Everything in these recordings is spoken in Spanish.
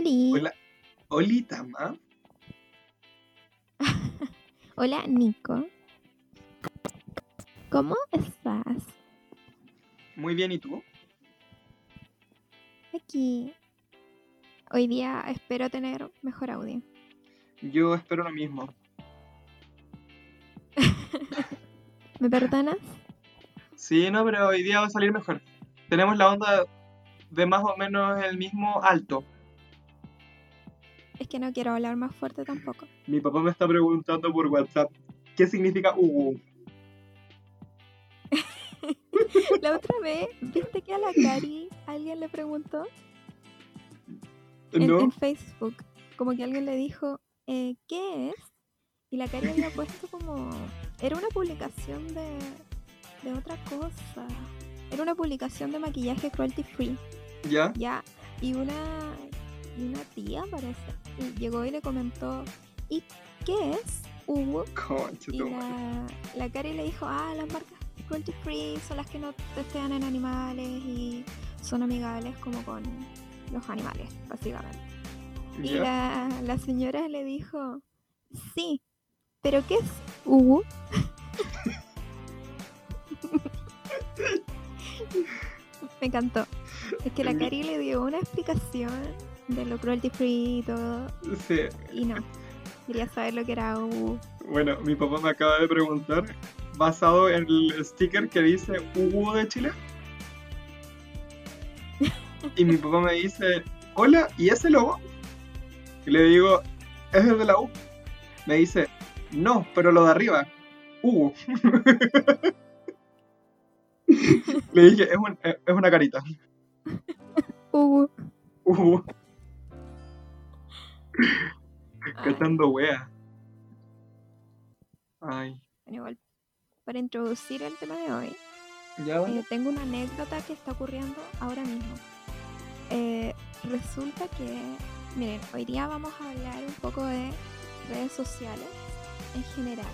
Oli. Hola. Oli, Tama. Hola, Nico. ¿Cómo estás? Muy bien, ¿y tú? Aquí. Hoy día espero tener mejor audio. Yo espero lo mismo. ¿Me perdonas? Sí, no, pero hoy día va a salir mejor. Tenemos la onda de más o menos el mismo alto. Es que no quiero hablar más fuerte tampoco. Mi papá me está preguntando por WhatsApp qué significa Ugu. La otra vez, ¿viste que a la Cari alguien le preguntó en, ¿No? en Facebook? Como que alguien le dijo, eh, ¿qué es? Y la Cari había puesto como... Era una publicación de, de otra cosa. Era una publicación de maquillaje cruelty free. ¿Ya? Ya, y una, y una tía parece, y llegó y le comentó, ¿y qué es Hugo? Concha Y la, la Cari le dijo, ah, las marcas cruelty free son las que no testean en animales y son amigables como con los animales, básicamente. Y la, la señora le dijo, sí, pero ¿qué es Hugo? Me encantó. Es que la Cari le dio una explicación de lo cruelty free y todo, Sí. y no. Quería saber lo que era Hugo. Bueno, mi papá me acaba de preguntar, basado en el sticker que dice Ugu de Chile. Y mi papá me dice, hola, ¿y ese logo? Y le digo, ¿es el de la U? Me dice, no, pero lo de arriba, Ugu. le dije, es, un- es una carita. Hugo. Ugu, Ay, cachando wea. Ay, bueno, igual, para introducir el tema de hoy, ya Eh, tengo una anécdota que está ocurriendo ahora mismo. Eh, resulta que, miren, hoy día vamos a hablar un poco de redes sociales en general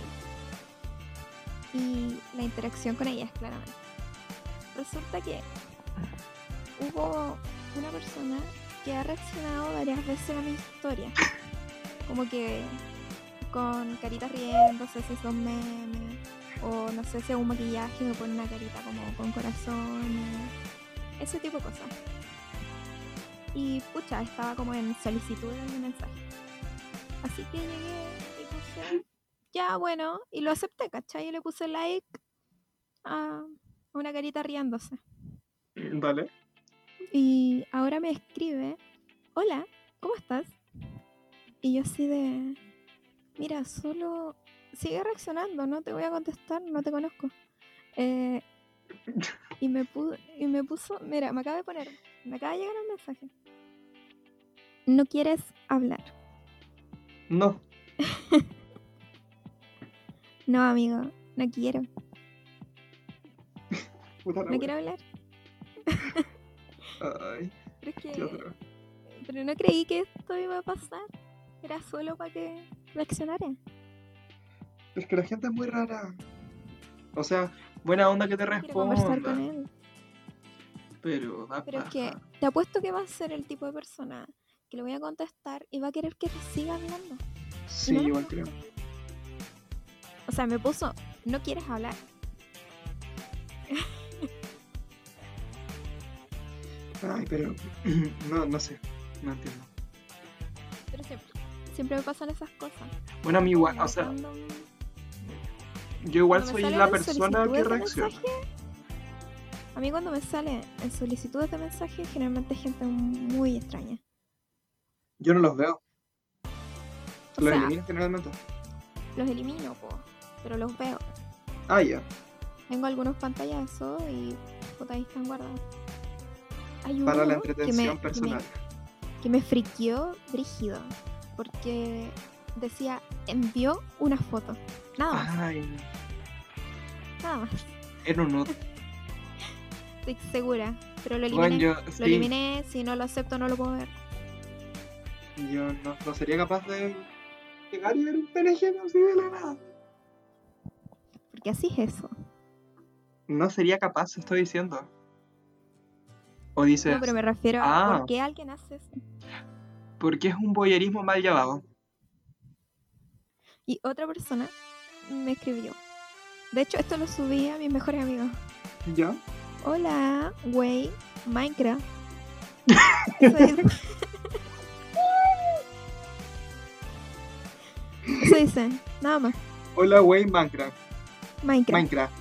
y la interacción con ellas, claramente. Resulta que hubo una persona que ha reaccionado varias veces a mi historia, como que con caritas riéndose, si son memes, o no sé si hago un maquillaje me pone una carita como con corazones, ese tipo de cosas. Y pucha, estaba como en solicitud de mi mensaje. Así que llegué y puse, ya bueno, y lo acepté, ¿cachai? Y le puse like a una carita riéndose. dale. Y ahora me escribe, hola, ¿cómo estás? Y yo así de, mira, solo sigue reaccionando, no te voy a contestar, no te conozco. Eh, y, me pu- y me puso, mira, me acaba de poner, me acaba de llegar un mensaje. No quieres hablar. No, No, amigo, no quiero, no quiero hablar. Ay, Pero es que, pero no creí que esto iba a pasar. Era solo para que reaccionara. Es que la gente es muy rara. O sea, buena onda que te responda. él. Pero da Pero es que te apuesto que va a ser el tipo de persona que le voy a contestar y va a querer que siga hablando. Sí, no igual creo. O sea, me puso, no quieres hablar. Ay, pero no, no sé. No entiendo. Pero siempre, siempre me pasan esas cosas. Bueno, a mí igual, o sea, cuando- yo igual cuando soy la persona que reacciona. mensaje, A mí cuando me sale en solicitudes de mensaje, generalmente es gente muy extraña. Yo no los veo. O Los sea, elimino generalmente. los elimino, po, pero los veo. Ah, ya. Tengo algunos pantallazos y puta, ahí están guardados. Hay Para la uno que me- entretención que me- personal. que me friqueó brígido porque decía envió una foto nada más Ay, nada más era un otro. estoy segura pero lo eliminé Bueno, yo, lo sí, eliminé si no lo acepto no lo puedo ver yo no, no sería capaz de llegar y ver un PNG así de la nada. porque así es eso No sería capaz, estoy diciendo. O dices, no pero me refiero ah. a por qué alguien hace eso Porque es un boyerismo mal llevado. Y otra persona me escribió. De hecho, esto lo subí a mis mejores amigos. ¿Ya? Hola, güey, Minecraft. Eso dice. Eso dice, nada más. Hola, wey, Minecraft. Minecraft. Minecraft.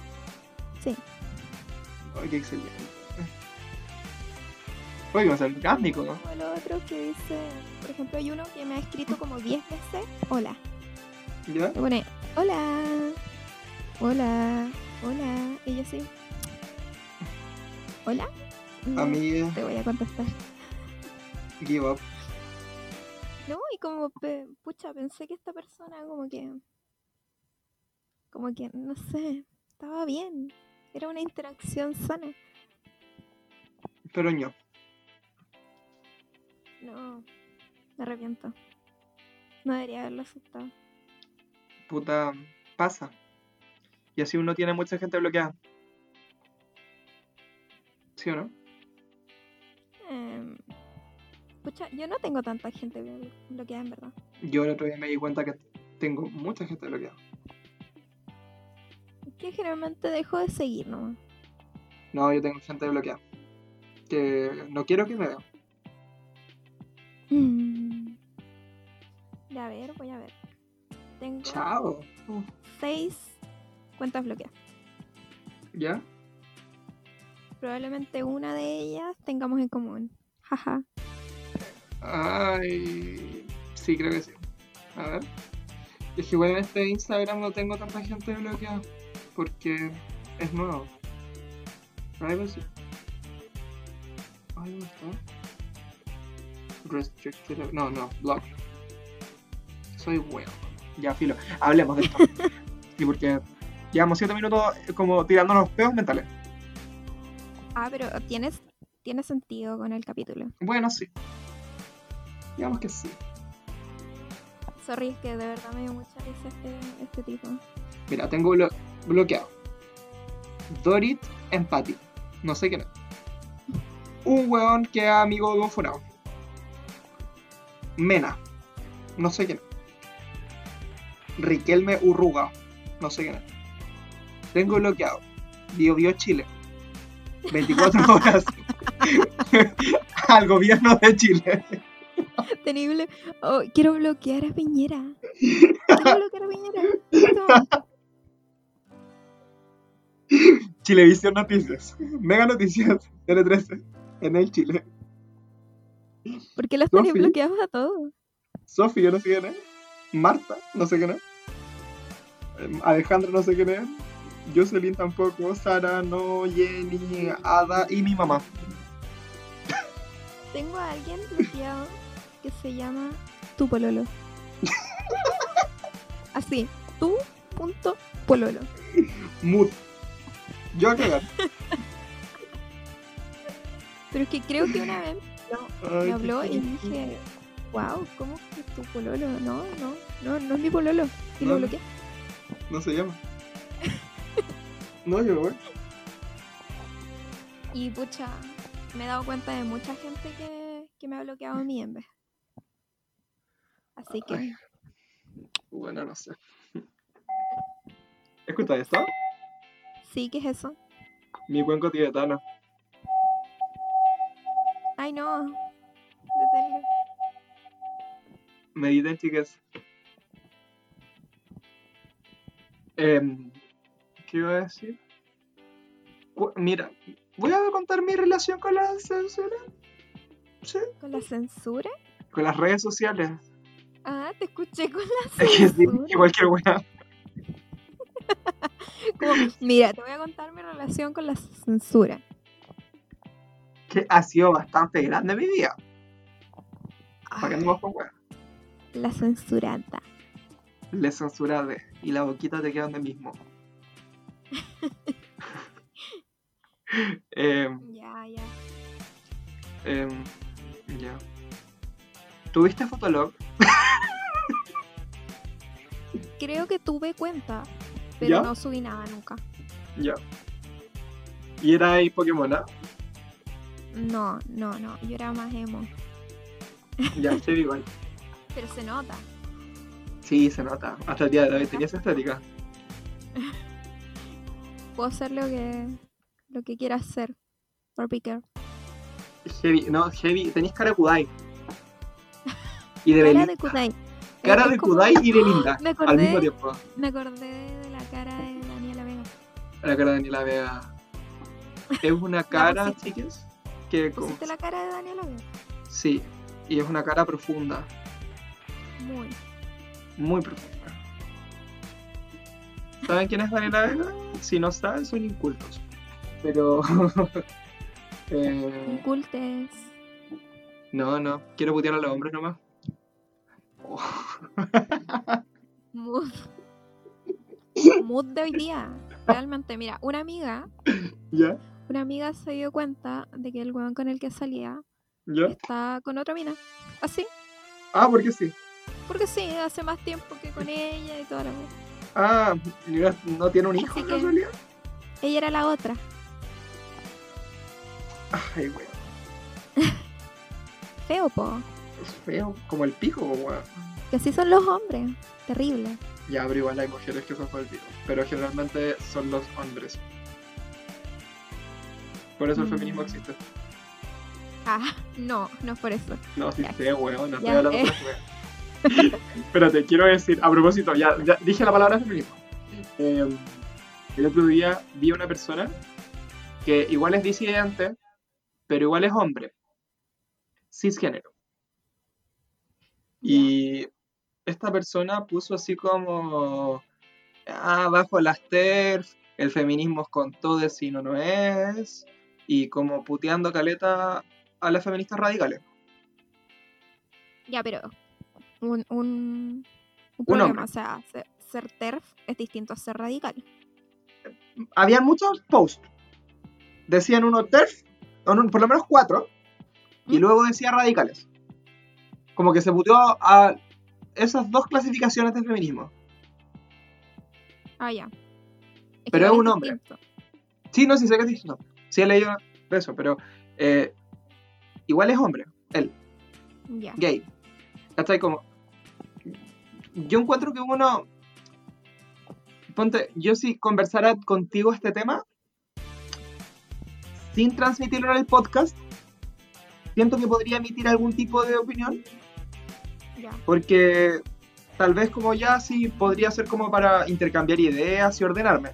Sí. Ay, qué excelente. Oye, va a ser orgánico, ¿no? Como el otro que dice, por ejemplo, hay uno que me ha escrito como 10 veces, hola. ¿Ya? Me pone, hola, hola, hola. Y yo sí. ¿Hola? No Amiga, te voy a contestar. give up. No, y como, pe- pucha, pensé que esta persona como que, como que, no sé, estaba bien. Era una interacción sana. Pero no. No, me arrepiento. No debería haberlo aceptado. Puta, pasa. Y así uno tiene mucha gente bloqueada. ¿Sí o no? Em, pucha, yo no tengo tanta gente blo- bloqueada en verdad. Yo el otro día me di cuenta que tengo mucha gente bloqueada. Que generalmente dejo de seguir nomás. No, yo tengo gente bloqueada. Que no quiero que me vean. Mm. Ya, a ver, voy a ver. Tengo Chao. seis cuentas bloqueadas. ¿Ya? Probablemente una de ellas tengamos en común. Jaja. Ay. Sí, creo que sí. A ver. Es que igual en este Instagram no tengo tanta gente bloqueada. Porque es nuevo. Privacy. Ay, ¿dónde está? Restricted. No, no, block. Soy bueno. Ya, filo. Hablemos de esto. sí, porque llevamos 7 minutos eh, como tirándonos peos mentales. Ah, pero tienes, tiene sentido con el capítulo. Bueno, sí. Digamos que sí. Sorry, es que de verdad me dio mucha risa este, este tipo. Mira, tengo blo- bloqueado. Dorit Empathy. No sé quién es. Un weón que es amigo de un funado. Mena. No sé quién es. Riquelme Urruga. No sé quién es. Tengo bloqueado. Bio Bio Chile. 24 horas. Al gobierno de Chile. Tenible. Oh, quiero bloquear a Piñera. Quiero bloquear a Piñera. Chilevisión Noticias. Mega Noticias. N13. En el Chile. ¿Por qué los tenéis Sofi. bloqueados a todos? Sofi, yo no sé quién es. Marta, no sé quién es. Em, Alejandra, no sé quién es. Jocelyn tampoco. Sara, no. Jenny, Ada y mi mamá. Tengo a alguien bloqueado que se llama Tu Pololo. Así, tu punto pololo. Mood. Yo a cagar. Pero es que creo que una vez Ay, me habló y dije, wow, ¿cómo que tu pololo? No, no, no, no es mi pololo. Y No, lo bloqueé. No se llama. No, yo, güey. Y pucha, me he dado cuenta de mucha gente que, que me ha bloqueado a mí en vez. Así que, Ay. Bueno, no sé. ¿Escuchas esto? sí, ¿qué es eso? Mi cuenco tibetano. Ay, no. Deténlo. Mediten, chicas. Em, ¿Qué iba a decir? Mira, voy a contar mi relación con la censura. Sí. ¿Con la censura? Con las redes sociales. Ah, te escuché con la Es que censura. cualquier. Como, mira, te voy a contar mi relación con la censura. Que ha sido bastante grande mi vida. ¿Para qué andamos con la censurada. Le censurade y la boquita te queda donde mismo. Em, Ya, ya. em, ya. ¿Tuviste Fotolog? Creo que tuve cuenta, pero ¿Ya? no subí nada nunca. Ya. ¿Y era ahí Pokémon? No, no, no. Yo era más emo. Ya, heavy igual. Pero se nota. Sí, se nota. Hasta el día de hoy tenía esa estética. Puedo hacer lo que, lo que quiera hacer. Barbie Girl. Heavy, no, heavy. Tenéis cara de Kudai. Y de Cara Belinda. de Kudai. Cara de Kudai y de Linda. Me Al acordé, mismo tiempo. me acordé de la cara de Daniela Vega. La cara de Daniela Vega. Es una cara, chicas, que como- ¿Pusiste la cara de Daniela Vega? sí, y es una cara profunda, Muy. muy profunda. ¿Saben quién es Daniela Vega? Si no saben, son incultos. Pero eh, Incultes. no, no, quiero putear a los hombres nomás. Oh, Mood. Mood de hoy día. Realmente, mira, una amiga, ¿Ya? Una amiga se dio cuenta de que el weón con el que salía ¿Ya? está con otra mina. Así. Ah, porque sí. Porque sí, hace más tiempo que con ella y toda la wea. Ah, no tiene un hijo, Así ¿de que- casualidad? Ella era la otra. Ay, weón. Feo, po. Es feo, como el pico, weón. Que así son los hombres. Terrible. Ya, pero igual hay mujeres que son por el pico. Pero generalmente son los hombres. Por eso el Mm. feminismo existe. Ah, no, no es por eso. No, sí Ya. sé, weón, no estoy Ya, hablando eh. de las weas. Espérate, quiero decir, a propósito, ya, ya dije la palabra feminismo. Eh, el otro día vi a una persona que igual es disidente, pero igual es hombre. Cisgénero. Y esta persona puso así como, ah, bajo las TERF, el feminismo es con todo si no, no es, y como puteando caleta a las feministas radicales. Ya, pero un, un, un problema, o sea, ser, ser TERF es distinto a ser radical. habían muchos posts. Decían uno TERF, o no, por lo menos cuatro, y ¿Mm? luego decía radicales. Como que se puteó a esas dos clasificaciones del feminismo. Ah, ya. Es Pero es un hombre. Sí, no, sí sé que es distinto. Sí he leído de eso, pero eh, igual es hombre, él, Ya. gay. ¿Cachai? Como. Yo encuentro que uno. Ponte, yo si conversara contigo este tema, sin transmitirlo en el podcast, siento que podría emitir algún tipo de opinión, Ya. porque tal vez como ya sí podría ser como para intercambiar ideas y ordenarme.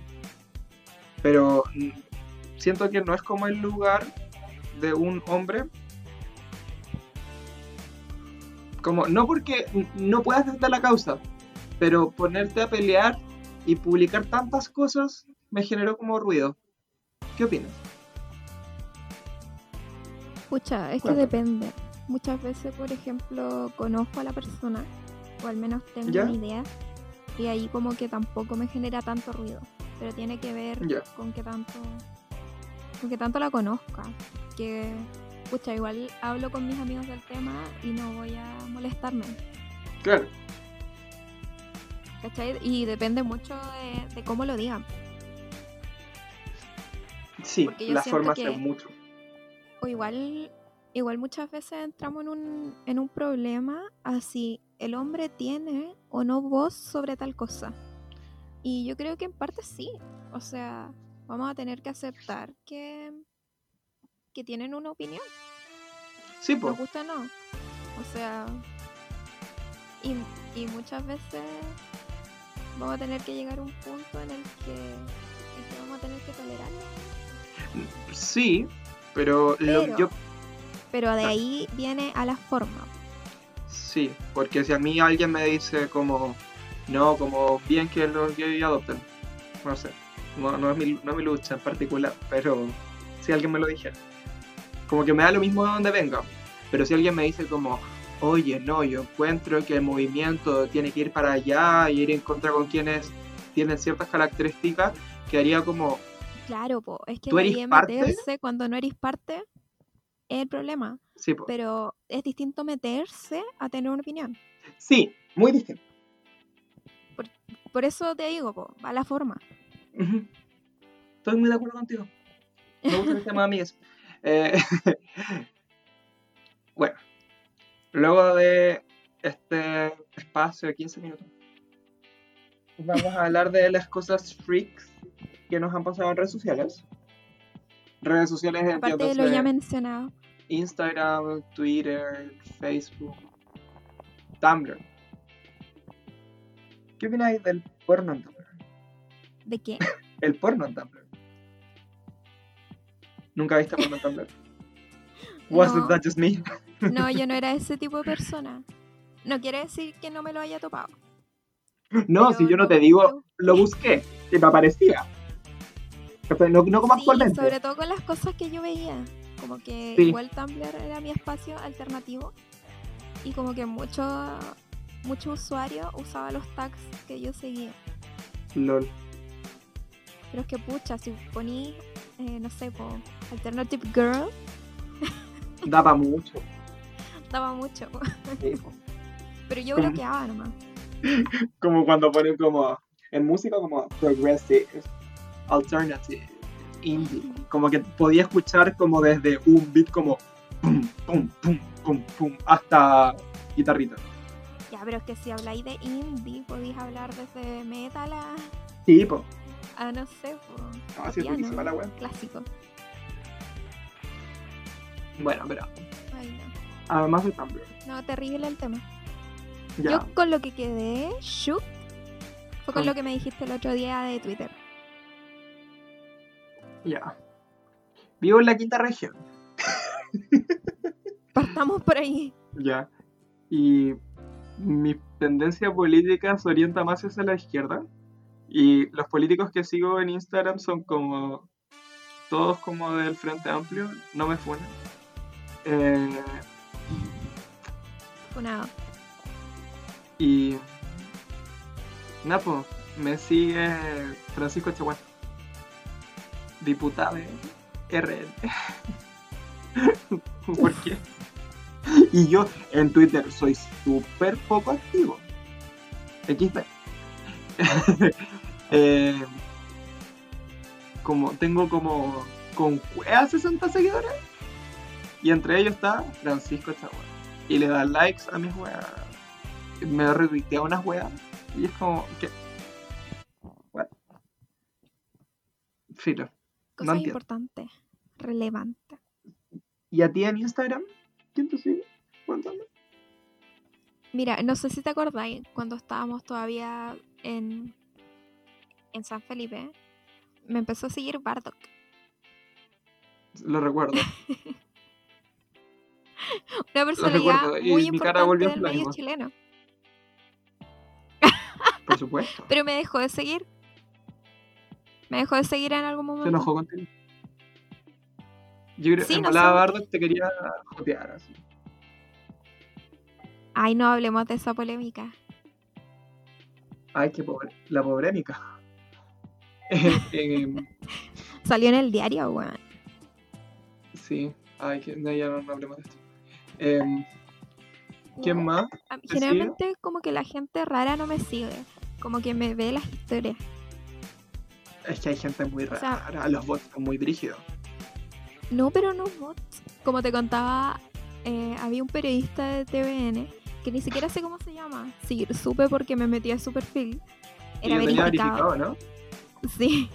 Pero mm, siento que no es como el lugar de un hombre como no porque no puedas defender la causa, pero ponerte a pelear y publicar tantas cosas me generó como ruido. ¿Qué opinas? Pucha, es que depende. Muchas veces, por ejemplo, conozco a la persona, o al menos tengo ¿Ya? una idea, y ahí como que tampoco me genera tanto ruido. Pero tiene que ver Ya. con que tanto que tanto la conozca. Que, pucha, igual hablo con mis amigos del tema y no voy a molestarme. Claro. ¿Cachai? Y depende mucho de, de cómo lo digan. Sí, la forma hace mucho. O igual, igual muchas veces entramos en un, en un problema así, el hombre tiene o no voz sobre tal cosa. Y yo creo que en parte sí. O sea, vamos a tener que aceptar que, que tienen una opinión. Sí, Nos pues. gusta o no. O sea, y, y muchas veces vamos a tener que llegar a un punto en el que, en que vamos a tener que tolerarlo. Sí, pero, lo- Pero- yo Pero de ahí viene a la forma. sí, porque si a mí alguien me dice como no, como bien que los gays adopten, no sé, no, no es mi, no es mi lucha en particular, pero si alguien me lo dijera, como que me da lo mismo de donde venga, pero si alguien me dice como oye, no, yo encuentro que el movimiento tiene que ir para allá y ir en contra con quienes tienen ciertas características, quedaría como Claro, po, es que ¿Tú eres parte? meterse cuando no eres parte es el problema. sí, po. Pero es distinto meterse a tener una opinión. sí, muy distinto. Por eso te digo, po, va la forma. Estoy muy de acuerdo contigo. Me gusta el tema de amigas. Eh, bueno, Luego de este espacio de 15 minutos, vamos a hablar de las cosas freaks que nos han pasado en redes sociales. Redes sociales Aparte de lo ya mencionado. Instagram, Twitter, Facebook, Tumblr. ¿Qué opináis del porno en? ¿De qué? El porno en Tumblr. ¿Nunca viste porno en Tumblr? Was No. it that just me? No, yo no era ese tipo de persona. No quiere decir que no me lo haya topado. No, Pero si yo no te digo, lo busqué y me aparecía. No, no como Sí, actualmente. sobre todo con las cosas que yo veía. Como que Sí. igual Tumblr era mi espacio alternativo. Y como que muchos muchos usuarios usaban los tags que yo seguía. LOL. Pero es que pucha, si poní, eh, no sé, po, Alternative Girl, Daba mucho. daba mucho. po. Sí. Pero yo bloqueaba nomás. Como cuando ponen como en música como progressive, alternative, indie. Como que podía escuchar como desde un beat como pum, pum, pum, pum, pum, hasta guitarrita. Ya, pero es que si habláis de indie, podéis hablar desde metal a, Sí, po. A no sé, po, No, es la wea. clásico. Bueno, pero Ay, no. además de Tumblr. No, terrible el tema. Ya. Yo con lo que quedé shook fue con Con- lo que me dijiste el otro día de Twitter. Ya. Vivo en la quinta región. Partamos por ahí. Ya. Y mi tendencia política se orienta más hacia la izquierda. Y los políticos que sigo en Instagram son como. Todos como del Frente Amplio. No me funan. Eh, Funado. y. Napo, me sigue Francisco Chaguán. Diputado de RN. ¿Por qué? Y yo en Twitter soy súper poco activo. XD. Eh, como tengo como con cueva 60 seguidores. Y entre ellos está Francisco Chaguán. Y le da likes a mis weas. Me retuitea unas weas. Y es como que. What? Filo. Cosas entiendo. importantes, relevantes. ¿Y a ti en Instagram? ¿Quién te sigue? Cuéntame. Mira, no sé si te acordáis, cuando estábamos todavía en, en San Felipe, me empezó a seguir Bardock. Lo recuerdo. Una personalidad recuerdo, muy importante del medio chileno. Por supuesto. Pero me dejó de seguir. Me dejó de seguir en algún momento. Se enojó contigo. Yo creo Sí, en no. Bardock te quería jotear así. Ay, no hablemos de esa polémica. Ay, qué pobre. La pobrémica. Eh, eh, Salió en el diario, weón. sí. Ay, que no, ya no, no hablemos de esto. Em, ¿Quién más? a mí te sigue? Generalmente como que la gente rara no me sigue. Como que me ve las historias. Es que hay gente muy O sea- rara. Los bots son muy brígidos. No, pero no bots. Como te contaba, eh, había un periodista de TVN que ni siquiera sé cómo se llama. Sí, supe porque me metí a su perfil. Era tenía verificado. verificado, ¿no? Sí.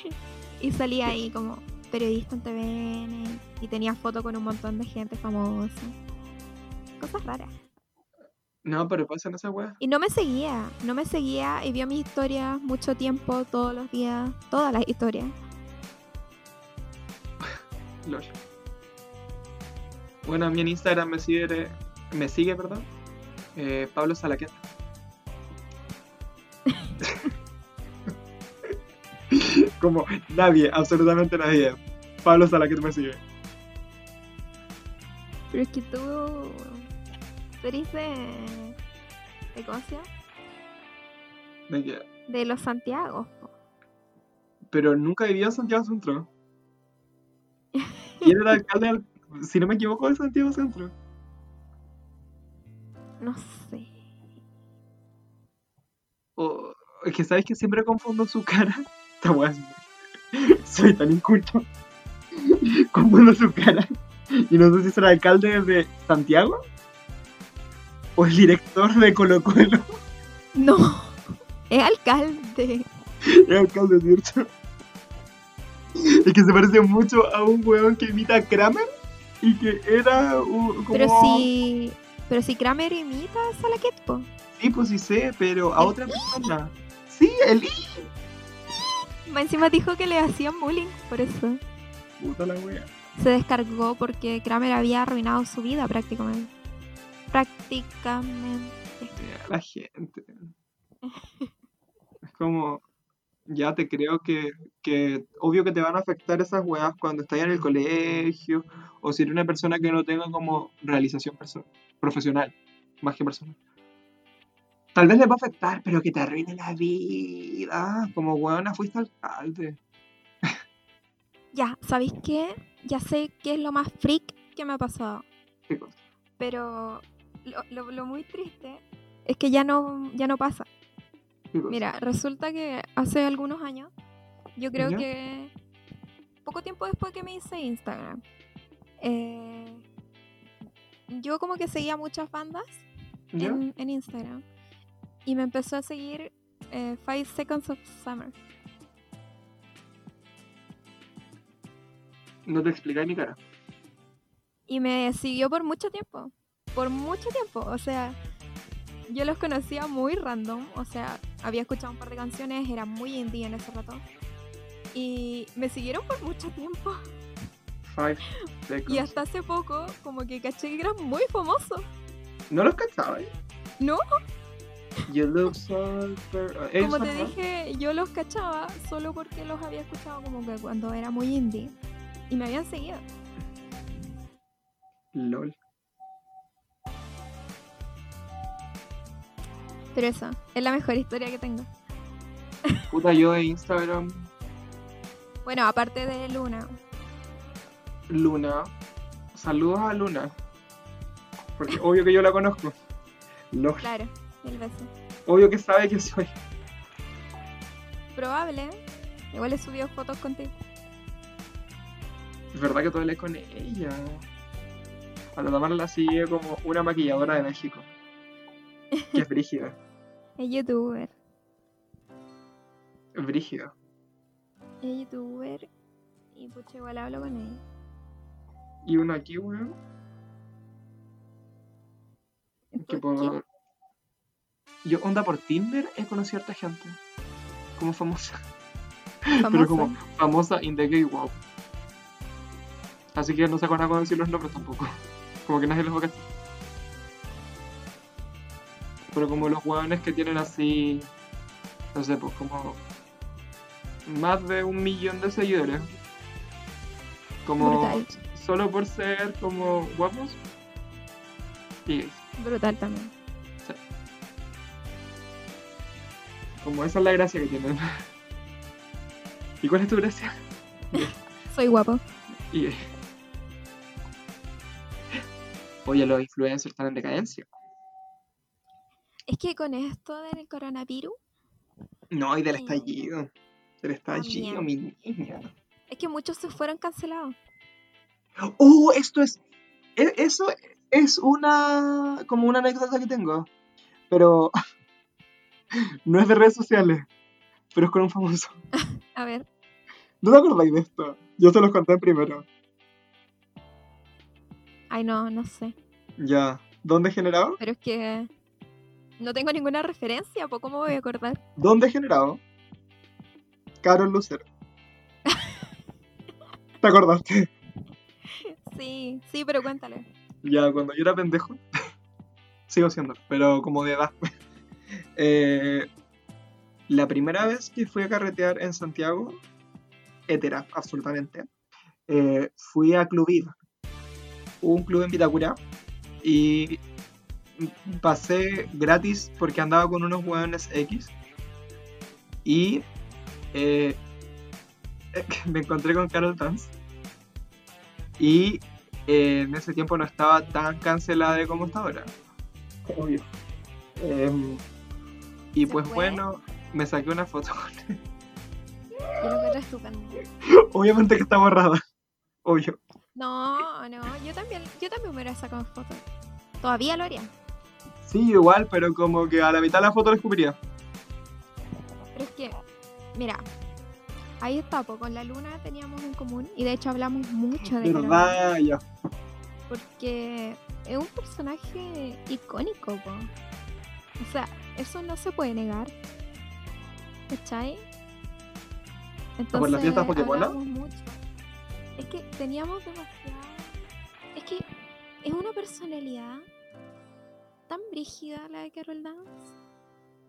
y salía ahí como periodista en TVN y tenía foto con un montón de gente famosa. Cosas raras. No, pero pasan esas weas. Y no me seguía, no me seguía y vio mis historias mucho tiempo, todos los días, todas las historias. Lol. Bueno, a mí en Instagram me sigue, me sigue, perdón, eh, Pablo Salaqueta. Como nadie, absolutamente nadie. Pablo Salaqueta me sigue. Pero es que tú, tú eres de, de ¿cómo se llama? Me queda. De los Santiago. Pero nunca vivió en Santiago Centro. Él era alcalde, del- si no me equivoco, de Santiago Centro. No sé. O, es que sabes que siempre confundo su cara. Esta es Soy tan inculto. Confundo su cara. Y no sé si será alcalde de Santiago o el director de Colo Colo. No, es alcalde. Es alcalde, ¿cierto? Es que se parece mucho a un weón que imita a Kramer y que era un, como... Pero si, pero si Kramer imita a Salaquet, po. Sí, pues sí sé, pero a otra persona. Sí, el I. Encima dijo que le hacían bullying, por eso. Puta la wea. Se descargó porque Kramer había arruinado su vida prácticamente. Prácticamente. La gente. Es como, ya te creo que, que obvio que te van a afectar esas weas cuando estás en el colegio o si eres una persona que no tenga como realización perso- profesional, más que personal. Tal vez le va a afectar, pero que te arruine la vida. Como weona fuiste alcalde. Ya, ¿sabéis qué? Ya sé qué es lo más freak que me ha pasado. ¿Qué cosa? Pero lo, lo- lo muy triste es que ya no, ya no pasa. Mira, resulta que hace algunos años, yo creo ¿Ya? que poco tiempo después que me hice Instagram, eh, yo como que seguía muchas bandas en Instagram y me empezó a seguir eh, Five Seconds of Summer. No te explicáis mi cara. Y me siguió por mucho tiempo. Por mucho tiempo. O sea, yo los conocía muy random. O sea, había escuchado un par de canciones, era muy indie en ese rato. Y me siguieron por mucho tiempo. Five. Y hasta hace poco, como que caché que eran muy famosos. ¿No los cachabas? No, You look so per- ¿Ellos como te dije, yo los cachaba solo porque los había escuchado como que cuando era muy indie. Y me habían seguido. LOL. Pero eso, es la mejor historia que tengo. Puta, yo de Instagram, Bueno, aparte de Luna. Luna. Saludos a Luna. Porque obvio que yo la conozco. Claro, el beso. Obvio que sabe que soy. Probable. Igual le subió fotos contigo. Es verdad que tú hablé con ella. A la Tamara la sigue como una maquilladora de México. Es brígida. Es youtuber. Brígida. Es youtuber. Y pucha, igual hablo con ella. Y uno aquí, weón. Que ¿Por qué? Yo, onda por Tinder, he conocido a harta gente. Como famosa. Pero Famoso. como famosa in the gay world. Así que no sé con nada decir los nombres tampoco. Como que nadie los va a cachar. Pero como los hueones que tienen así. No sé, pues como. Más de un millón de seguidores. Como. Brutal. Solo por ser como guapos. Y. Brutal también. Como esa es la gracia que tienen. ¿Y cuál es tu gracia? Soy guapo. Y... Oye, los influencers están en decadencia. Es que con esto del coronavirus, No, y del Sí. estallido. Del estallido, mi niña. es que muchos se fueron cancelados. Oh, esto es. e- Eso es una. como una anécdota que tengo. Pero. no es de redes sociales. Pero es con un famoso. A ver, ¿No te acordáis de esto? Yo se los conté primero. ay no, no sé. Ya. ¿Dónde generado? Pero es que no tengo ninguna referencia, ¿por cómo voy a acordar? ¿Dónde generado? Carol Lucero. ¿Te acordaste? Sí, sí, pero cuéntale. Ya, cuando yo era pendejo, sigo siendo, pero como de edad. Eh, la primera vez que fui a carretear en Santiago, hetera, absolutamente, eh, fui a Club Viva, un club en Vitacura, y pasé gratis porque andaba con unos hueones X, y eh, me encontré con Carol Dance, y eh, en ese tiempo no estaba tan cancelada de como está ahora. Obvio. Em, y ¿Se pues bueno, me saqué una foto con él. Yo lo encuentro estupendo. Obviamente que está borrada. Obvio. No, no, yo también, yo también me hubiera sacado fotos. Todavía lo haría. Sí, igual, pero como que a la mitad de la foto le escupiría. Pero es que, mira, ahí está, po, con la luna teníamos en común y de hecho hablamos mucho de ¿Verdad? Ya. porque es un personaje icónico, po. O sea, eso no se puede negar. ¿Cachai? Entonces, por las fiestas mucho. Es que teníamos demasiado. Es que es una personalidad tan brígida la de Carol Dance.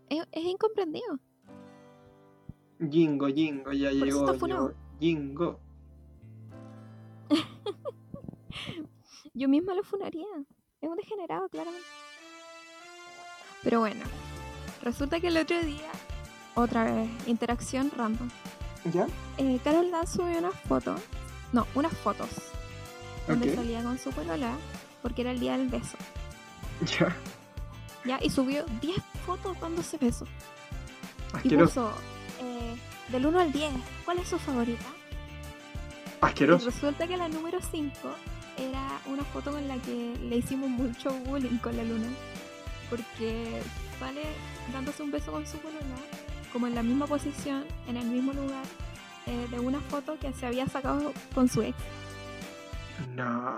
Es, es incomprendido. Jingo, Jingo, ya Por llegó. Jingo. Yo misma lo funaría. Es un degenerado, claramente. Pero bueno, resulta que el otro día, otra vez, interacción random. ¿Ya? Eh, Carol Dance subió unas fotos, no, unas fotos, donde salía con su polola, porque era el día del beso. Ya. ¿Ya? Y subió 10 fotos dándose besos. Y Asqueroso. puso, eh, del 1 al 10, ¿cuál es su favorita? Y Asqueroso. resulta que la número 5 era una foto con la que le hicimos mucho bullying con la luna. Porque sale dándose un beso con su polola, como en la misma posición, en el mismo lugar, eh, de una foto que se había sacado con su ex. No.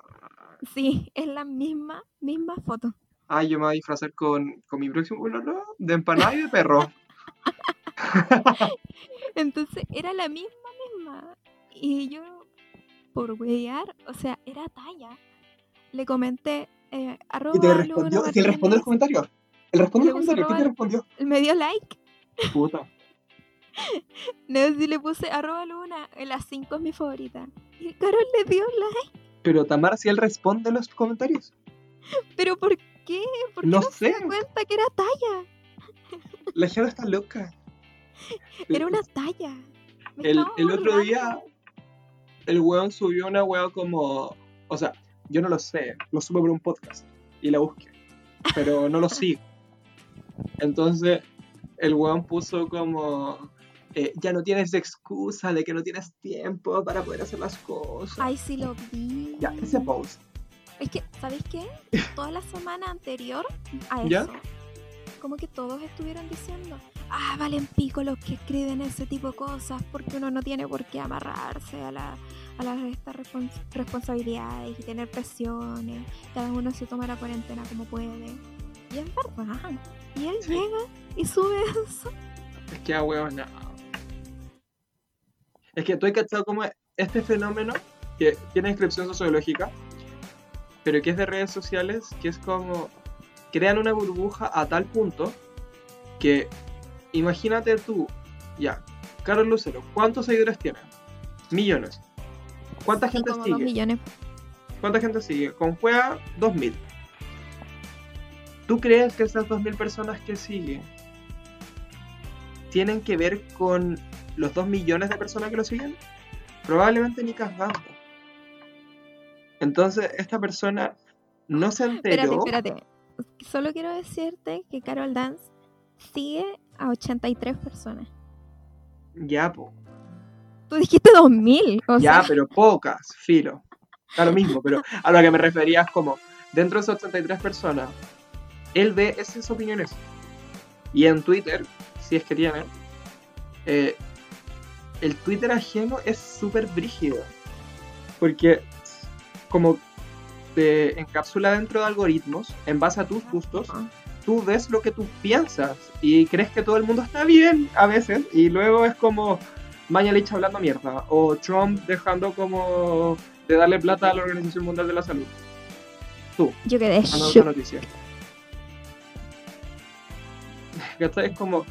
Sí, es la misma, misma foto. Ay, yo me voy a disfrazar con, con mi próximo de empanada y de perro. Entonces era la misma, misma. Y yo, por huear, o sea, era talla. Le comenté, eh, arroba Y te respondió, es que él respondió el comentario. Él respondió el comentario, ¿qué te respondió? Me dio like. Puta. No, si le puse arroba luna, las 5 es mi favorita. Y Carol le dio like. Pero Tamara, si él responde los comentarios. ¿Pero por qué? ¿Por qué No no, se sé. da cuenta que era talla? La gente está loca. Era una talla. El, otro día, el weón subió una weá como. O sea, yo no lo sé, lo supe por un podcast y la busqué, pero no lo sigo. Entonces, el weón puso como. eh, ya no tienes excusa de que no tienes tiempo para poder hacer las cosas. Ay, sí lo vi. Ya, ese post. Es que, ¿sabéis qué? Toda la semana anterior a eso, ¿Ya? como que todos estuvieron diciendo, ah, valen pico los que escriben ese tipo de cosas, porque uno no tiene por qué amarrarse a, la, a las estas respons- responsabilidades y tener presiones, cada uno se toma la cuarentena como puede. Y es verdad. Y él Sí. llega y sube eso. Es que a huevos no. Es que tú has cachado como este fenómeno que tiene inscripción sociológica, pero que es de redes sociales, que es como crean una burbuja a tal punto que imagínate tú, ya, Carlos Lucero, ¿cuántos seguidores tiene? Millones. ¿Cuánta gente como dos sigue? millones. ¿Cuánta gente sigue? Con Juega, 2000. ¿Tú crees que esas 2000 personas que siguen tienen que ver con los 2 millones de personas que lo siguen? Probablemente ni. Entonces, esta persona no se Espérate, enteró. espérate. Solo quiero decirte que Carol Dance sigue a 83 personas. Ya, po. Tú dijiste 2000. O ya, sea, pero pocas, filo. Da lo mismo, pero a lo que me refería es como, dentro de esas 83 personas, él ve esas opiniones. Y en Twitter, si es que tiene, eh, el Twitter ajeno es súper brígido. Porque como te encapsula dentro de algoritmos, en base a tus gustos, tú ves lo que tú piensas y crees que todo el mundo está bien a veces y luego es como Mañalich hablando mierda o Trump dejando como de darle plata a la Organización Mundial de la Salud. Tú, yo quedé noticia. Es como,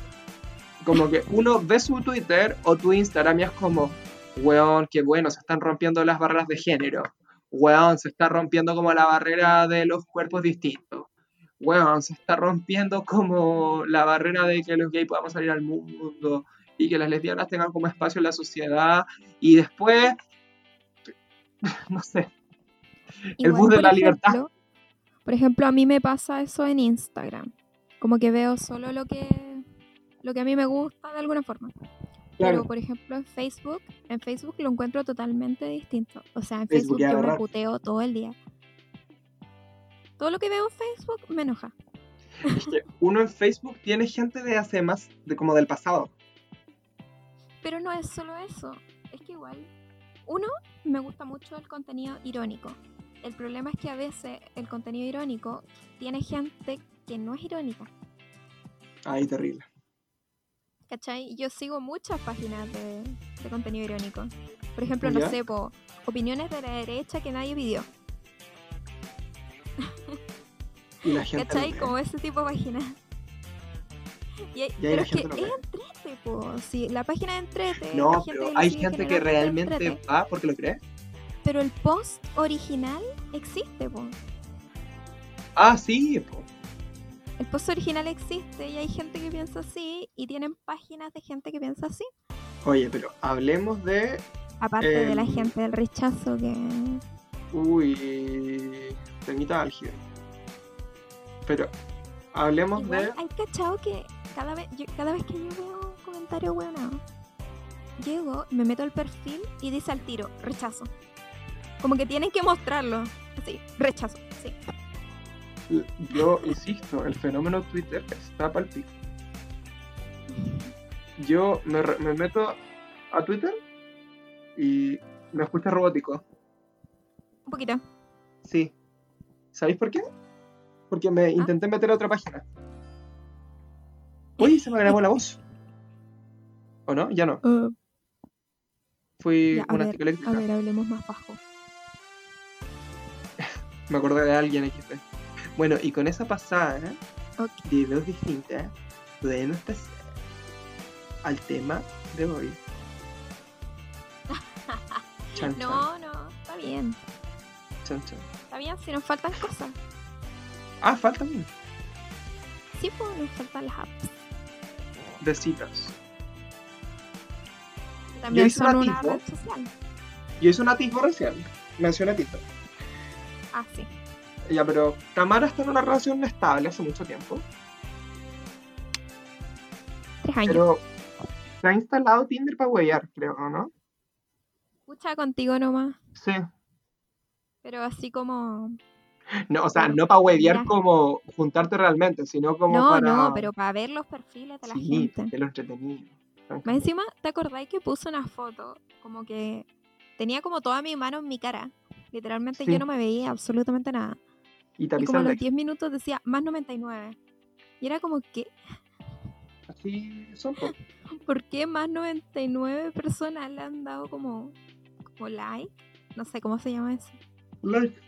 como que uno ve su Twitter o tu Instagram y es como, weón, qué bueno, se están rompiendo las barreras de género. Weón, se está rompiendo como la barrera de los cuerpos distintos. Weón, se está rompiendo como la barrera de que los gays podamos salir al mundo y que las lesbianas tengan como espacio en la sociedad. Y después, no sé, el bus de la libertad. Por ejemplo, a mí me pasa eso en Instagram. Como que veo solo lo que lo que a mí me gusta de alguna forma. Claro. Pero por ejemplo en Facebook, en Facebook lo encuentro totalmente distinto. O sea, en Facebook Facebook yo me puteo todo el día. Todo lo que veo en Facebook me enoja. Es que uno en Facebook tiene gente de hace más, de como del pasado. Pero no es solo eso. Es que igual, uno, me gusta mucho el contenido irónico. El problema es que a veces el contenido irónico tiene gente que no es irónica. Ay, terrible. ¿Cachai? Yo sigo muchas páginas de, de contenido irónico. Por ejemplo, no sé, po, opiniones de la derecha que nadie pidió. Y la gente. ¿Cachai? Como ese tipo de páginas. Y hay- Y ahí pero es que es entrete, po. Sí, la página es entrete. No, pero hay gente que realmente entrete. va porque lo cree. Pero el post original existe, po. Ah, sí, po. El post original existe y hay gente que piensa así y tienen páginas de gente que piensa así. Oye, pero hablemos de. Aparte de la Em. gente del rechazo que... Uy. Temita álgido. Pero hablemos Igual de. hay cachado que cada vez, yo- cada vez que yo veo un comentario bueno, llego, me meto al perfil y dice al tiro, rechazo. Como que tienen que mostrarlo. Así, rechazo, sí. Yo insisto, el fenómeno Twitter está pico. Yo me, me meto a Twitter y me escucha robótico. Un poquito. Sí. ¿Sabéis por qué? Porque me intenté meter a otra página. Uy, se me grabó la voz. ¿O no? Ya no. Uh, Fui Ya, una ver, chica eléctrica. a ver, hablemos más bajo. Me acordé de alguien XP. Bueno, y con esa pasada de dos distintas, podemos pasar al tema de hoy. Chan, chan, No, no, está bien. chan. Está bien si nos faltan cosas. Ah, falta bien. Sí, pues nos faltan las apps. De citas. También son una una red social. Yo hice una tifo recién. Mencioné tifo. Ah, sí. Ya, pero Tamara está en una relación estable hace mucho tiempo. Tres años. Pero se ha instalado Tinder para huellar, creo, ¿no? Escucha contigo nomás. Sí. Pero así como. No, o sea, no para huevear mira. como juntarte realmente, sino como no, para... no, pero para ver los perfiles de la sí, gente. de lo entretenido. Más encima, ¿te acordáis que puse una foto? Como que tenía como toda mi mano en mi cara. Literalmente Sí. yo no me veía absolutamente nada. Y Y como a los de 10 minutos decía más 99. Y era como, ¿qué? Así son, po. ¿Por qué más 99 personas le han dado como, como like? No sé cómo se llama eso. Like.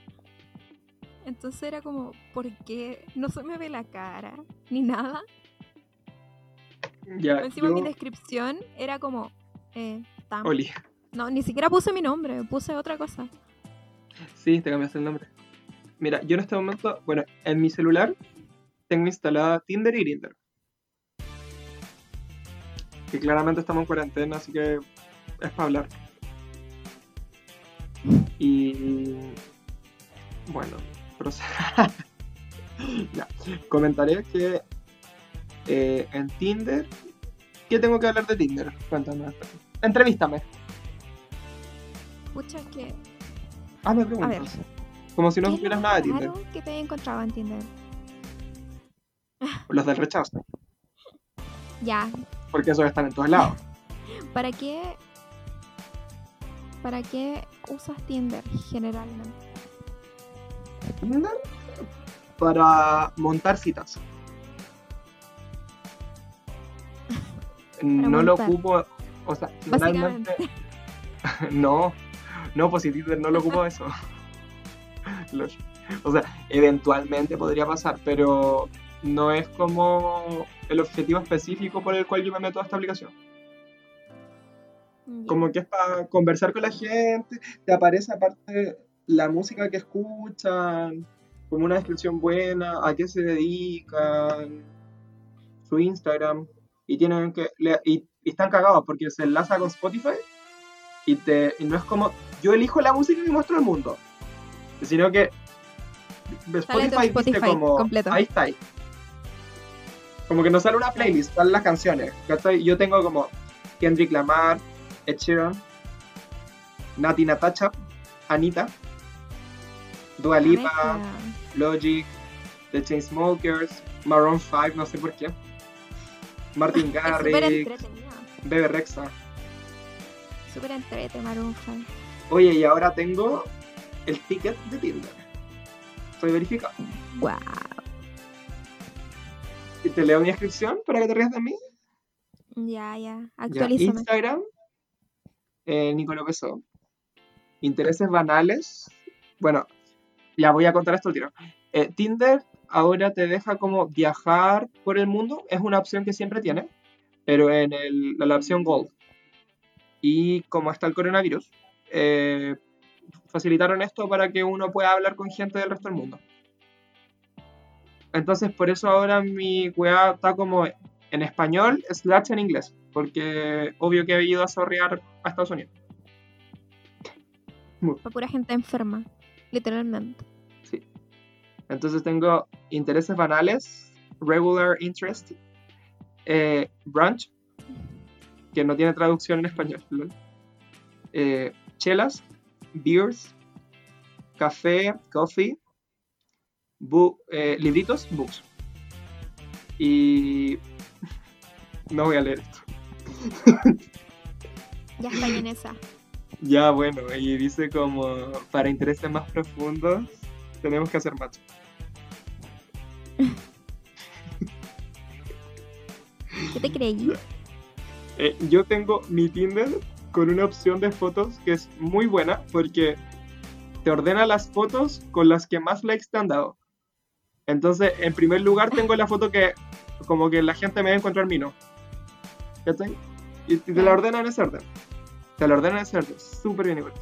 Entonces era como, ¿por qué no se me ve la cara? Ni nada. Encima yo... mi descripción era como, eh, Tam. Oli. No, ni siquiera puse mi nombre, puse otra cosa. Sí, te cambiaste el nombre. Mira, yo en este momento, bueno, en mi celular tengo instalada Tinder y Grindr. Que claramente estamos en cuarentena, así que es para hablar. Y bueno, proce- Ya, Comentaré que eh, en Tinder. ¿Qué tengo que hablar de Tinder? Cuéntame. Entrevístame. Pucha que... Hazme A ver. Como si no ¿qué es lo supieras nada de Tinder. que te he encontrado en Tinder? Los del rechazo. Ya, Porque esos están en todos lados. ¿para qué... ¿Para qué usas Tinder generalmente? Tinder para montar citas. no lo ocupo, o sea, generalmente no, no, pues si Tinder no lo ocupo eso. O sea, eventualmente podría pasar, pero no es como el objetivo específico por el cual yo me meto a esta aplicación. Como que es para conversar con la gente, te aparece aparte la música que escuchan, como una descripción buena, a qué se dedican, su Instagram, y tienen que y, y están cagados porque se enlaza con Spotify y te y no es como yo elijo la música y muestro al mundo, sino que Spotify, dice Spotify como completo. ahí está ahí. Como que no sale una playlist, salen las canciones. Yo tengo como Kendrick Lamar, Ed Sheeran, Nati Natacha, Anita, Dua Lipa. Logic, The Chainsmokers, Maroon 5, no sé por qué. Martin Garrix. Bebe Rexa. Súper entretenido, Maroon 5. Oye, y ahora tengo el ticket de Tinder. Estoy verificado. Wow. Y te leo mi descripción para que te rías de mí. Ya, ya. Ya, Actualízame. Instagram, eh, Nico López O. Intereses banales. Bueno, ya voy a contar esto al tiro. Eh, Tinder ahora te deja como viajar por el mundo. Es una opción que siempre tiene, pero en el- la opción Gold. Y como está el coronavirus, eh, facilitaron esto para que uno pueda hablar con gente del resto del mundo. Entonces, por eso ahora mi weá está como en español slash en inglés, porque obvio que he ido a zorrear a Estados Unidos. Para pura gente enferma. Literalmente. Sí. Entonces tengo intereses banales, regular interest, eh, brunch, que no tiene traducción en español. Eh, chelas, beers, café, coffee, bu- eh, libritos, books. Y no voy a leer esto. Ya está en esa. Ya, bueno, y dice como para intereses más profundos tenemos que hacer match. ¿Qué te creí? Eh, yo tengo mi Tinder con una opción de fotos que es muy buena porque te ordena las fotos con las que más likes te han dado. Entonces, en primer lugar tengo la foto que como que la gente me va a encontrar mi no. ¿Cachai? Y, y te la ordena en ese orden. Te la ordena en ese orden. Súper bien igual.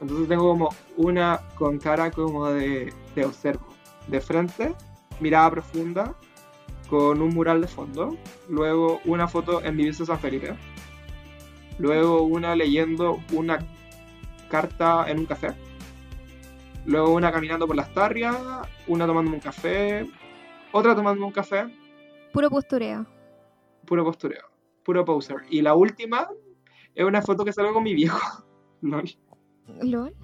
Entonces tengo como una con cara como de, de observo. De frente, mirada profunda, con un mural de fondo. Luego una foto en Vivir San Felipe. Luego una leyendo una carta en un café. Luego una caminando por las tarrias. Una tomando un café. Otra tomando un café. Puro postureo. Puro postureo. Puro poser. Y la última es una foto que salgo con mi viejo. Lol. ¿Lol?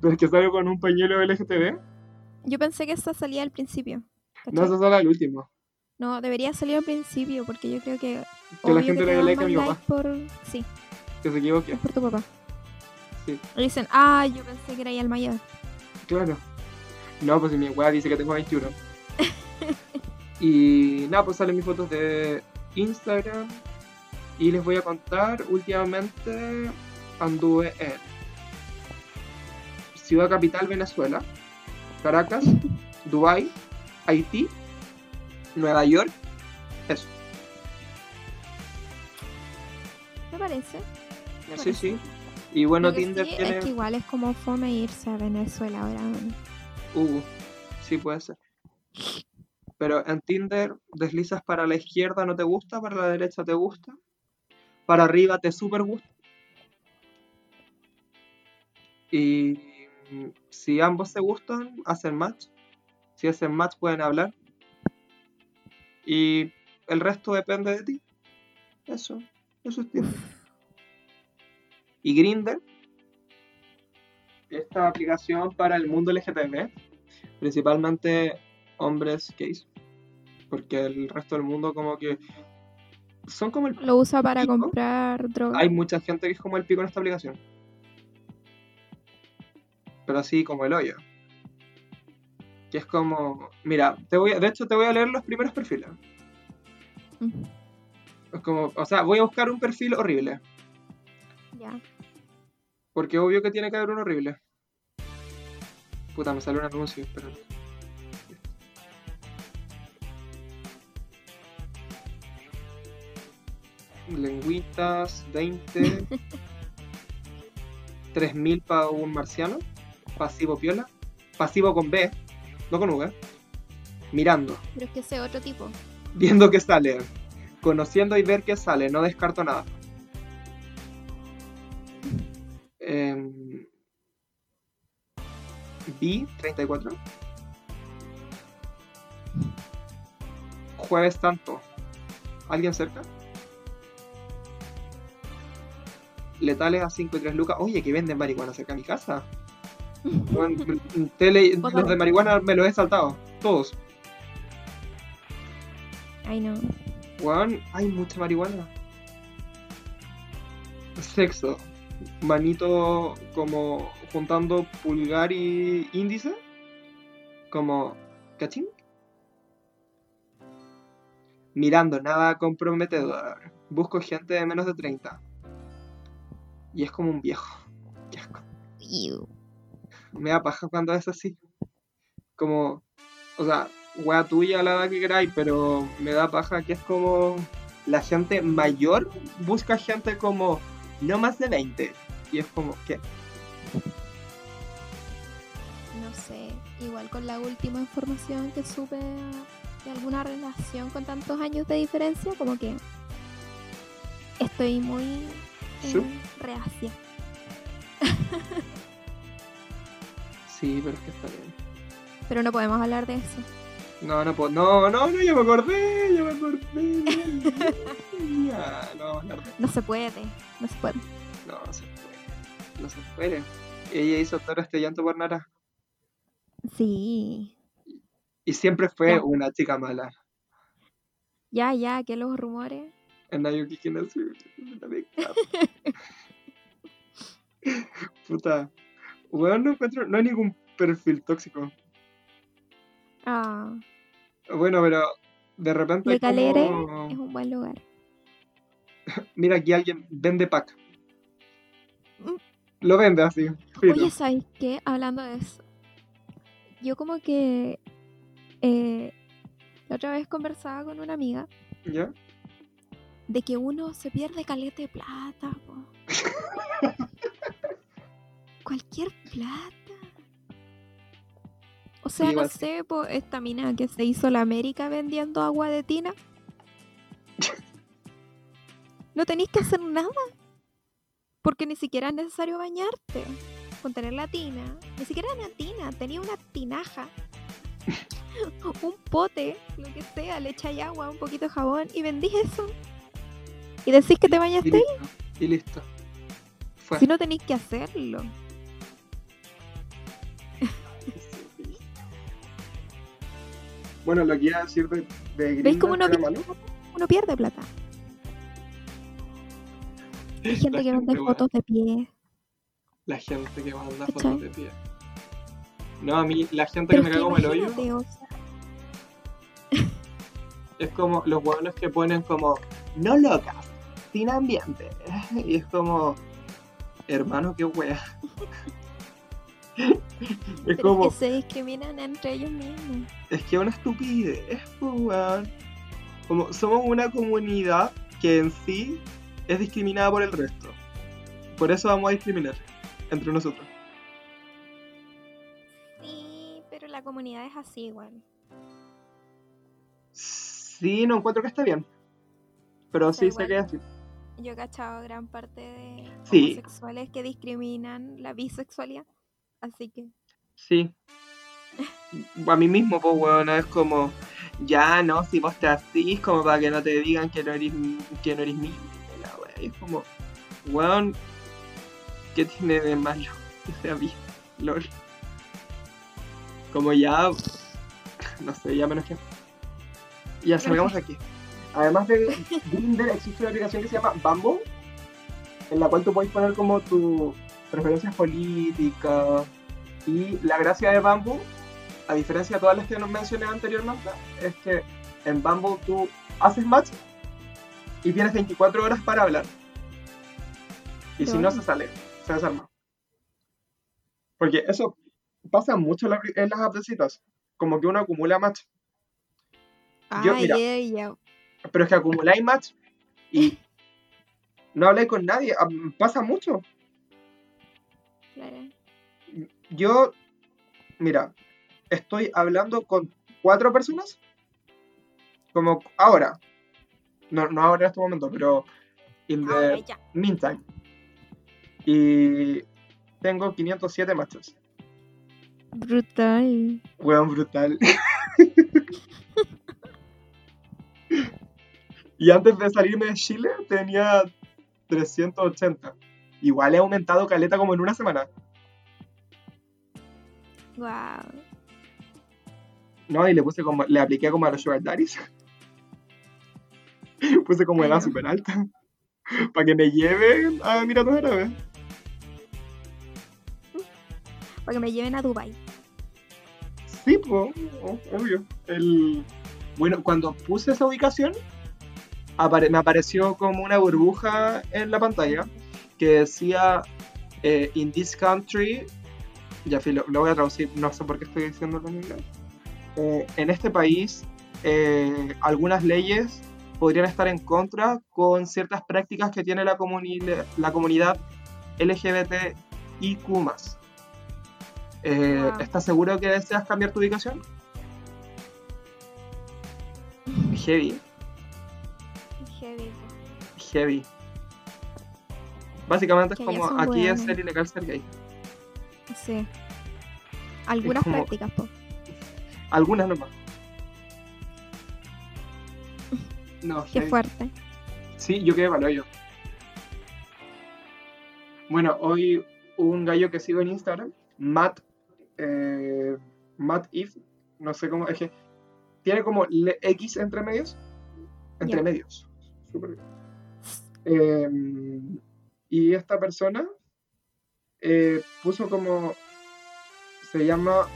Pero es que salgo con un pañuelo LGTB. Yo pensé que esa salía al principio. No, esa sale al último. No, debería salir al principio porque yo creo que. Que la gente te le dé like a mi papá. por. Sí, Que se equivoque. es por tu papá. Sí. Y dicen, ah, yo pensé que era el mayor. Claro. No, pues si mi weá dice que tengo 21. y nada, pues salen mis fotos de Instagram. Y les voy a contar, últimamente anduve en Ciudad Capital, Venezuela, Caracas, Dubai, Haití, Nueva York. Eso. ¿Me parece? Sí, sí. Y bueno, Lo que Tinder sí tiene... Es que igual es como fome irse a Venezuela ahora. Uh, sí puede ser. Pero en Tinder deslizas para la izquierda no te gusta, para la derecha te gusta, para arriba te super gusta. Y si ambos se gustan, hacen match. Si hacen match pueden hablar. Y el resto depende de ti. Eso, eso es Tinder. Y Grindr, esta aplicación para el mundo LGTB, principalmente hombres gays, porque el resto del mundo como que son como el... Lo usa para Pico. comprar droga. Hay mucha gente que es como el pico en esta aplicación. Pero así como el hoyo. Que es como... Mira, te voy a- de hecho te voy a leer los primeros perfiles. Mm, como, o sea, voy a buscar un perfil horrible. Ya. Porque obvio que tiene que haber un horrible. Puta, me salió un anuncio, pero. Lengüitas, 20. 3000 para un marciano. Pasivo piola. Pasivo con B, no con V. Mirando, Pero es que ese otro tipo. viendo qué sale. Conociendo y ver qué sale, no descarto nada. Em, B, 34. Jueves tanto. ¿Alguien cerca? Letales a 5 y 3 lucas. Oye, que venden marihuana cerca de mi casa. Tele- los de marihuana me los he saltado. Todos. Ay, no. Weón, hay mucha marihuana. Sexo. Manito como juntando pulgar y índice. Como. ¿Cachín? Mirando, nada comprometedor. Busco gente de menos de 30. Y es como un viejo. Qué asco. Ew. Me da paja cuando es así. Como. O sea, wea tuya la edad que queráis, pero me da paja que es como. La gente mayor busca gente como. No más de 20. Y es como, ¿qué? No sé. Igual con la última información que supe de alguna relación con tantos años de diferencia, como que estoy muy eh, ¿Sí? reacia. Sí, pero es que está bien. Pero no podemos hablar de eso. No, no puedo. No, no, no, ya me acordé, ya me acordé. Ya, no vamos a hablar de No se puede, no se puede. No, no se puede. No se puede. Ella hizo todo este llanto por Nara. Sí. Y siempre fue una chica mala. Ya, ya, que los rumores. En Kinasu. Puta. Weón, no encuentro. No hay ningún perfil tóxico. Ah, Bueno, pero de repente. Le Calere como- es un buen lugar. Mira, aquí alguien vende pack. Mm. Lo vende así. Oye, ¿sabes qué? Hablando de eso. Yo como que eh, la otra vez conversaba con una amiga ¿Ya? de que uno se pierde caleta de plata. Cualquier plata. O sea, no sé, po, esta mina que se hizo la América vendiendo agua de tina. No tenéis que hacer nada. Porque ni siquiera es necesario bañarte. Con tener la tina. Ni siquiera una tina, tenía una tinaja. un pote, lo que sea, le echáis agua, un poquito de jabón y vendís eso. Y decís que te Y bañaste. listo. Y listo. Fue. Si no tenéis que hacerlo. Bueno, lo que iba a decir de, de ¿Veis cómo uno pierde plata. Hay gente La que weón. fotos de pie. La gente que manda ¿Cachai? fotos de pie. No, a mí la gente Pero que me cago en el hoyo imagínate, o sea, es como los hueones que ponen como no locas, sin ambiente. Y es como hermano, qué wea. es pero como, es que se discriminan entre ellos mismos. es que es una estupidez, pues, weón. Como somos una comunidad que en sí es discriminada por el resto. Por eso vamos a discriminar entre nosotros. Sí, pero la comunidad es así igual. Sí, no encuentro que esté bien. Pero sea, sí sé igual- que es así. Yo he cachado gran parte de Sí. homosexuales que discriminan la bisexualidad. Así que Sí. A mí mismo, pues, weón, es como, ya, no, si vos te asís, como para que no te digan que no eres, que no eres. Y es como, weón, ¿qué tiene de malo que sea bien? LOL. Como ya, no sé, ya menos que. Ya, salgamos aquí. Además de Grindr, existe una aplicación que se llama Bumble, en la cual tú puedes poner como tus preferencias políticas. Y la gracia de Bumble, a diferencia de todas las que nos mencioné anteriormente, es que en Bumble tú haces match y tienes 24 horas para hablar. Y si no, se sale, se desarma. Porque eso pasa mucho en la- en las appsitas. Como que uno acumula match. Yo, Ay, mira. Pero es que acumuláis match y no habláis con nadie. Ah, Pasa mucho. Claro. Yo, mira, estoy hablando con cuatro personas. Como ahora. No, no ahora en este momento, pero in the Ahora ya. meantime. Y tengo 507 matches. Brutal. Weón, brutal. y antes de salirme de Chile tenía 380. Igual he aumentado caleta como en una semana. Wow. No, y le puse como, le apliqué como a los Sugar Daddies. Puse como edad súper alta. Para que me lleven a Emiratos Árabes. Para que me lleven a Dubai. Sí, pues, obvio. El... Bueno, cuando puse esa ubicación, apare- me apareció como una burbuja en la pantalla que decía eh, In this country, ya filo, lo voy a traducir, no sé por qué estoy diciéndolo en inglés. Eh, en este país, eh, algunas leyes podrían estar en contra con ciertas prácticas que tiene la, comuni- la comunidad LGBTIQ. Eh, Wow. ¿Estás seguro que deseas cambiar tu ubicación? Heavy, Heavy. heavy. Básicamente es Que como aquí es ser ilegal ser gay. Sí. Algunas como- prácticas, po. Algunas nomás. No, Qué fuerte. Sí, yo quedé palo yo. Bueno, hoy un gallo que sigo en Instagram, Matt, eh, Matt If, no sé cómo, es que tiene como le- X entre medios. Entre medios. Súper bien. Eh, y esta persona eh, puso como, se llama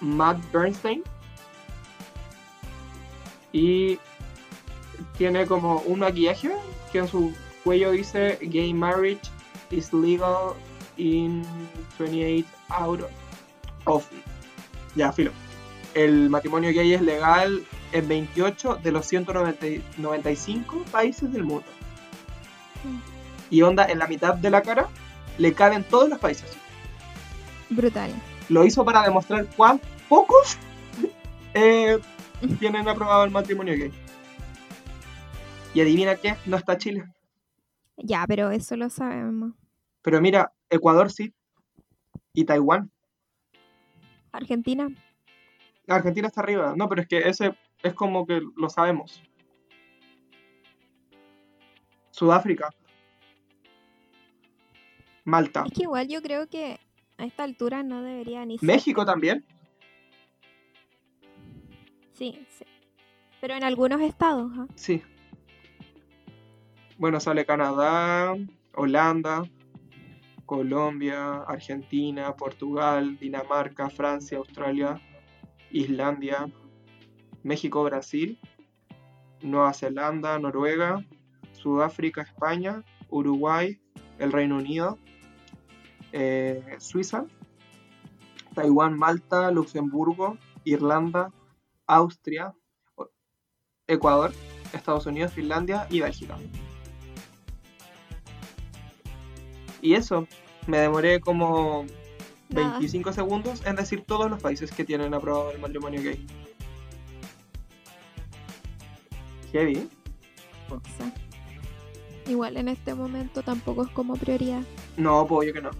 Matt Bernstein. Y tiene como un maquillaje que en su cuello dice Gay marriage is legal in 28 out of. Ya, filo. El matrimonio gay es legal en 28 de los 195 países del mundo. Y onda, en la mitad de la cara le caben todos los países. Brutal. Lo hizo para demostrar cuán pocos eh, tienen aprobado el matrimonio gay. Y adivina qué, no está Chile. Ya, pero eso lo sabemos. Pero mira, Ecuador sí. Y Taiwán. Argentina. Argentina está arriba. No, pero es que ese es como que lo sabemos. Sudáfrica. Malta. Es que igual yo creo que a esta altura no debería ni ser. México también. Sí, sí. Pero en algunos estados, ¿ah? Sí. Bueno, sale Canadá, Holanda, Colombia, Argentina, Portugal, Dinamarca, Francia, Australia, Islandia, México, Brasil, Nueva Zelanda, Noruega, Sudáfrica, España, Uruguay, el Reino Unido, eh, Suiza, Taiwán, Malta, Luxemburgo, Irlanda, Austria, Ecuador, Estados Unidos, Finlandia y Bélgica. Y eso, me demoré como Nada. 25 segundos en decir todos los países que tienen aprobado el matrimonio gay. Heavy. ¿eh? Igual en este momento tampoco es como prioridad. No, pues obvio que no.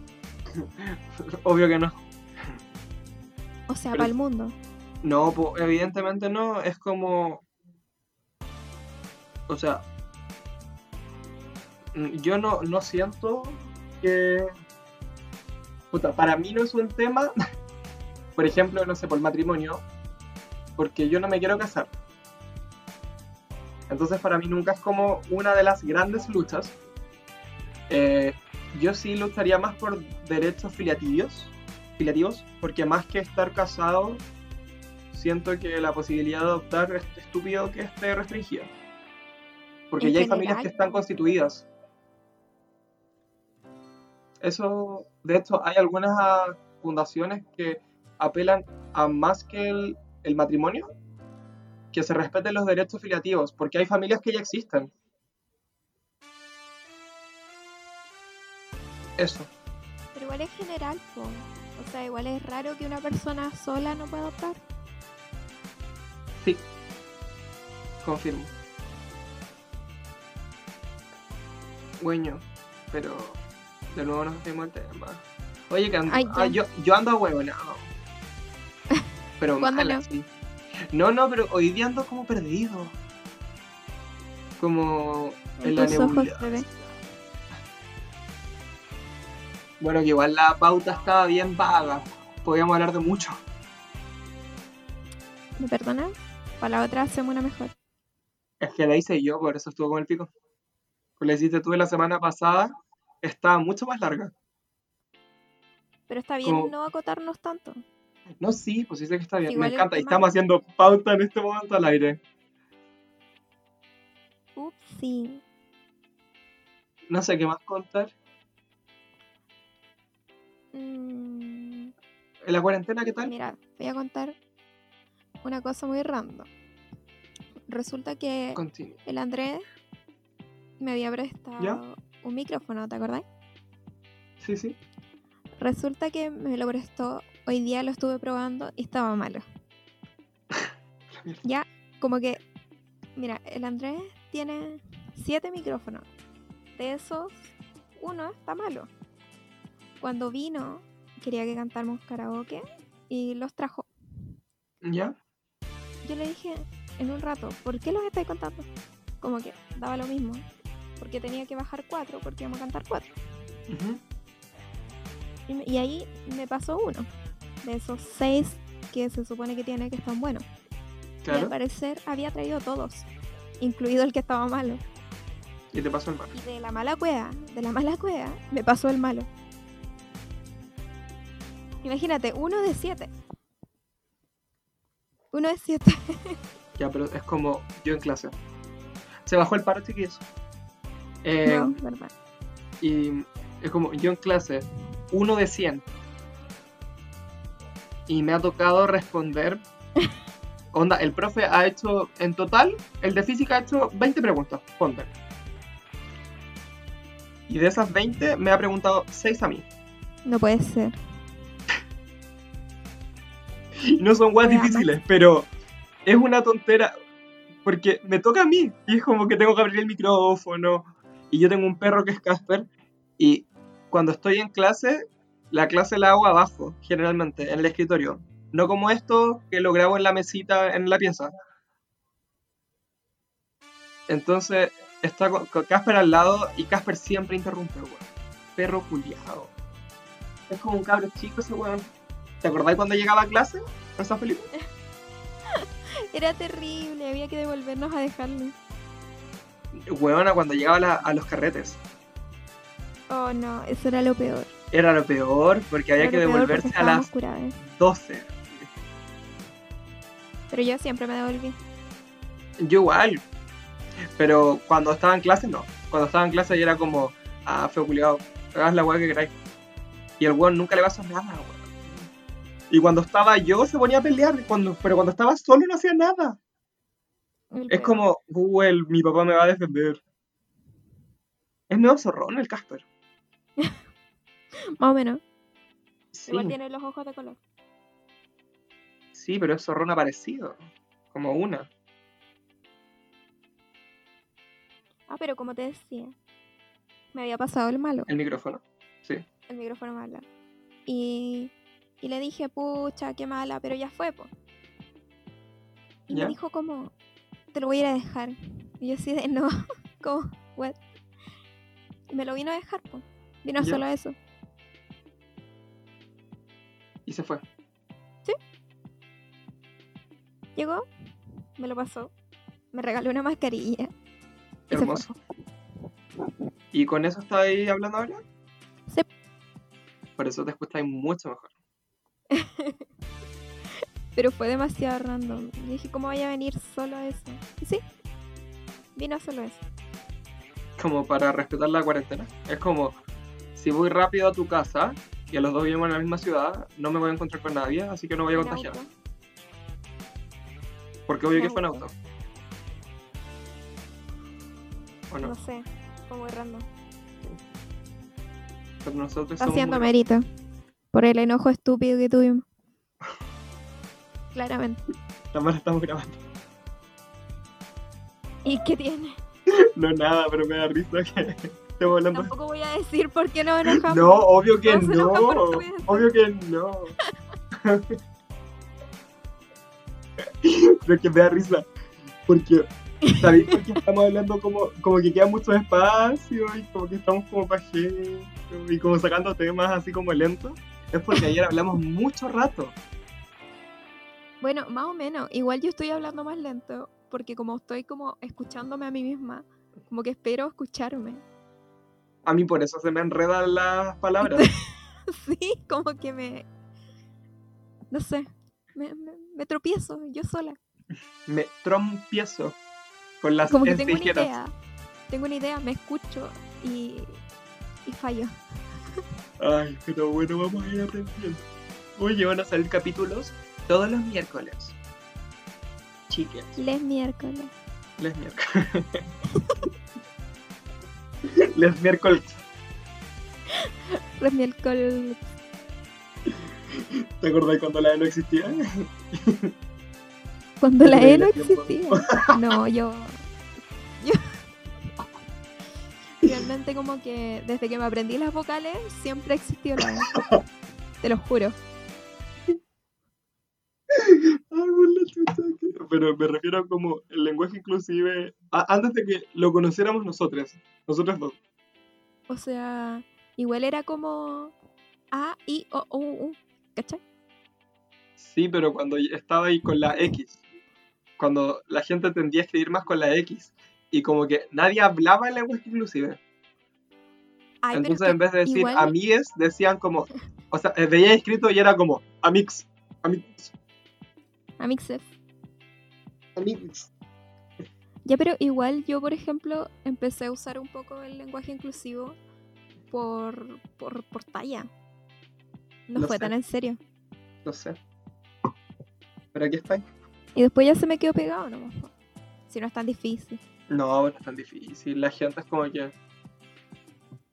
obvio que no. O sea, para el mundo. No, pues evidentemente no. Es como. O sea. mm, Yo no, no siento que. Puta, para mí no es un tema. Por ejemplo, no sé, por matrimonio. Porque yo no me quiero casar. Entonces, para mí nunca es como una de las grandes luchas. Eh, yo sí lucharía más por derechos filiativos. Filiativos. Porque más que estar casado siento que la posibilidad de adoptar es estúpido que esté restringida. Porque ya hay familias que están constituidas. Eso, de hecho, hay algunas ah, fundaciones que apelan a más que el, el matrimonio, que se respeten los derechos filiativos, porque hay familias que ya existen. Eso. Pero igual es general, po. O sea, igual es raro que una persona sola no pueda adoptar. Sí. Confirmo. Bueno, pero de nuevo nos fuimos del tema. Oye, que ando, Ay, ah, yo, yo ando huevonado. Pero ¿Cuándo mal no? así. No, no, pero hoy día ando como perdido. Como en la ve. Bueno, que igual la pauta estaba bien vaga. Podíamos hablar de mucho. ¿Me perdonas? Para la otra hacemos una mejor. Es que la hice yo, por eso estuvo con el pico. Pues la hiciste tú la semana pasada, estaba mucho más larga. Pero está bien Como- no acotarnos tanto. No, sí, pues sí sé que está bien. Igual Me encanta. Y estamos haciendo pauta en este momento al aire. Ups, sí. No sé qué más contar. Mm, ¿En la cuarentena qué tal? mira, voy a contar una cosa muy random. Resulta que el Andrés me había prestado ¿Ya? un micrófono, ¿te acordás? Sí, sí. Resulta que me lo prestó, hoy día lo estuve probando y estaba malo. Ya, como que, mira, el Andrés tiene siete micrófonos. De esos, uno está malo. Cuando vino, quería que cantáramos karaoke y los trajo. ¿Ya? Yo le dije en un rato, ¿por qué los estáis contando? Como que daba lo mismo. Porque tenía que bajar cuatro, porque íbamos a cantar cuatro. Y, y ahí me pasó uno. De esos seis que se supone que tiene que están buenos. Y al Claro. parecer había traído todos, incluido el que estaba malo. Y te pasó el mal. Y de la mala cueva, de la mala cueva, me pasó el malo. Imagínate, uno de siete. Uno de siete. Ya, pero es como yo en clase. Se bajó el paro, chiquillos. Eh, no, verdad. Y es como yo en clase, uno de 100. Y me ha tocado responder. Onda, el profe ha hecho, en total, el de física ha hecho 20 preguntas, ponte. Y de esas 20 me ha preguntado 6 a mí. No puede ser. No son weas Wea, difíciles, pero es una tontera. Porque me toca a mí. Y es como que tengo que abrir el micrófono. Y yo tengo un perro que es Casper. Y cuando estoy en clase, la clase la hago abajo, generalmente, en el escritorio. No como esto que lo grabo en la mesita en la pieza. Entonces está con, con Casper al lado y Casper siempre interrumpe, weón. Perro culiado. Es como un cabro chico ese weón. ¿Te acordás cuando llegaba a clase? ¿En esa película? Era terrible, había que devolvernos a dejarlo. Weona, cuando llegaba la- a los carretes. Oh no, eso era lo peor. Era lo peor porque había que devolverse a las curadas. 12. Pero yo siempre me devolví. Yo igual. Pero cuando estaba en clase, no. Cuando estaba en clase, yo era como, ah, feo culiado, haz la weá que queráis. Y el weón nunca le pasó nada, weón. Y cuando estaba yo, se ponía a pelear. Cuando, pero cuando estaba solo, no hacía nada. El Es peor. como, Google, mi papá me va a defender. Es medio zorrón el Casper. Más o menos. Sí, Igual tiene los ojos de color. sí, pero es zorrón aparecido. Como una. Ah, pero como te decía, me había pasado el malo, El micrófono. Sí. el micrófono malo. Y, y le dije, pucha, qué mala, pero ya fue, po. Y ¿Ya? me dijo como, te lo voy a ir a dejar. Y yo así de, no, como, what? Y me lo vino a dejar, po. Vino ¿Ya? solo eso. Y se fue. Llegó, me lo pasó, me regaló una mascarilla. Y. Hermoso. ¿Y con eso estáis hablando ahora? Sí. Por eso te escucháis mucho mejor. Pero fue demasiado random. Y dije, ¿cómo vaya a venir solo a eso? Y sí, vino solo a eso. Como para respetar la cuarentena. Es como, si voy rápido a tu casa, y a los dos vivimos en la misma ciudad, no me voy a encontrar con nadie, así que no voy a contagiar. auto. Porque obvio que fue en auto. ¿O no? No sé, fue muy random. Pero nosotros Está haciendo muy- mérito por el enojo estúpido que tuvimos. Claramente. La estamos grabando. ¿Y qué tiene? No nada, pero me da risa que hablando. Tampoco voy a decir por qué nos enojamos. No, obvio que no. Obvio que no. Pero es que me da risa. Porque, ¿sabéis por qué estamos hablando como, como que queda mucho espacio y como que estamos como pajeros y como sacando temas así como lentos? Es porque ayer hablamos mucho rato. Bueno, más o menos. Igual yo estoy hablando más lento porque como estoy como escuchándome a mí misma, como que espero escucharme. A mí por eso se me enredan las palabras. sí, como que me... No sé, me, me- me tropiezo yo sola. me trompiezo con las Como que tengo una idea, tengo una idea, me escucho y, y fallo. Ay, pero bueno, vamos a ir aprendiendo. Oye, van a salir capítulos todos los miércoles. Chiques, Les miércoles. les miércoles. les miércoles. Les miércoles. ¿Te acordás cuando la E no existía? Cuando la E no existía. No, yo. Yo. Realmente, como que desde que me aprendí las vocales, siempre existió la E. Te lo juro. Pero me refiero a como el lenguaje inclusive a- antes de que lo conociéramos nosotros, nosotros dos. O sea, igual era como A, I, O, U, U. ¿Cachai? Sí, pero cuando estaba ahí con la X, cuando la gente tendía a escribir más con la X y como que nadie hablaba el lenguaje inclusive. Ay, Entonces en vez de decir igual- amigues, decían como, o sea, eh, veía escrito y era como amix, amix, Amixes. amix. Ya, pero igual yo, por ejemplo, empecé a usar un poco el lenguaje inclusivo por, por, por talla. No Lo fue sé. tan en serio. No sé. Pero aquí está. Y después ya se me quedó pegado po. Si no es tan difícil. No, no es tan difícil. La gente es como que.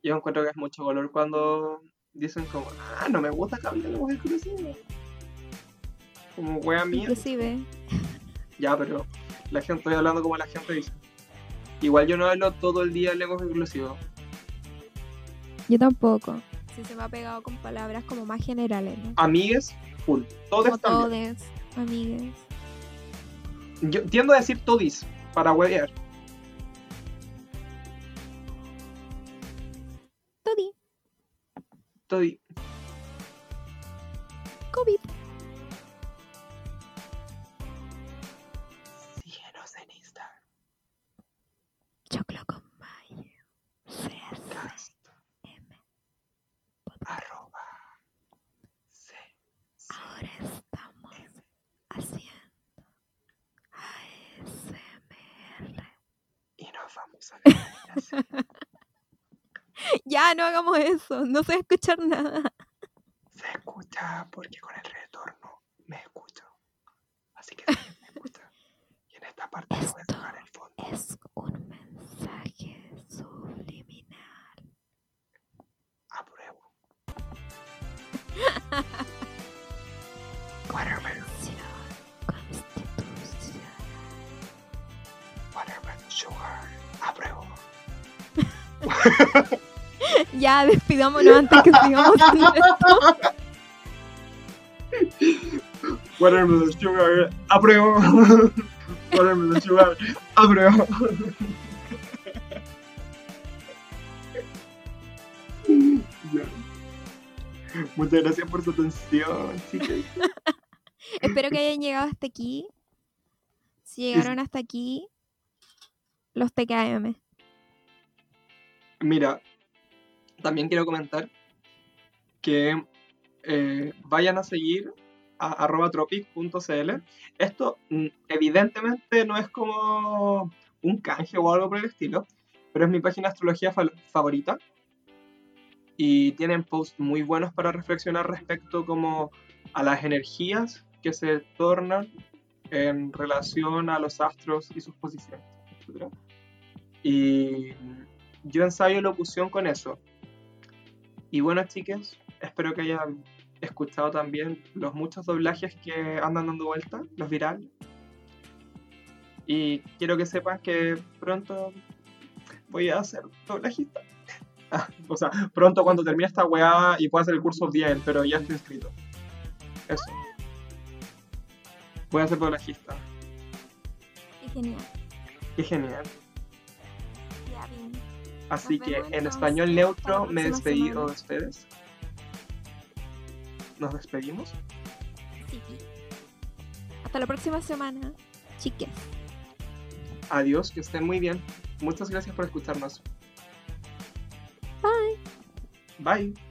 Yo encuentro que es mucho valor cuando dicen como, ah, no me gusta hable el lenguaje inclusivo. Como wea mía. Inclusive, Ya, pero la gente, estoy hablando como la gente dice. Igual yo no hablo todo el día el lenguaje inclusivo. yo tampoco. Sí se me ha pegado con palabras como más generales, ¿no? Amigues, full. Todes también. todes, amigues. Yo tiendo a decir todis para huevear. Todi, Todi. COVID. Ya, no hagamos eso. No sé escuchar nada. Se escucha porque con el retorno me escucho. Así que sí, me escucha. Y en esta parte le voy a Esto tocar el fondo. Es un mensaje subliminal. Apruebo. Watermelon, Constitución. watermelon sugar. Apruebo. Ya, despidámonos antes que sigamos. Watermelon sugar. Apruebo. Watermelon sugar. Apruebo. Muchas gracias por su atención, chicas. Espero que hayan llegado hasta aquí. Si llegaron hasta aquí, los TKM. Mira, también quiero comentar que eh, vayan a seguir a arroba tropic.cl. Esto mm, evidentemente no es como un canje o algo por el estilo, pero es mi página de astrología fa- favorita. Y tienen posts muy buenos para reflexionar respecto como a las energías que se tornan en relación a los astros y sus posiciones, etc. Y yo ensayo locución con eso. Y bueno, chicas, espero que hayan escuchado también los muchos doblajes que andan dando vuelta, los virales. Y quiero que sepan que pronto voy a ser doblajista. Ah, o sea, pronto cuando termine esta weá y pueda hacer el curso bien, pero ya estoy inscrito. Eso. Voy a ser doblajista. Qué genial. Qué genial. Así que en español neutro me despedí semana. de ustedes. Nos despedimos. Sí. Hasta la próxima semana, chicas. Adiós, que estén muy bien. Muchas gracias por escucharnos. Bye. Bye.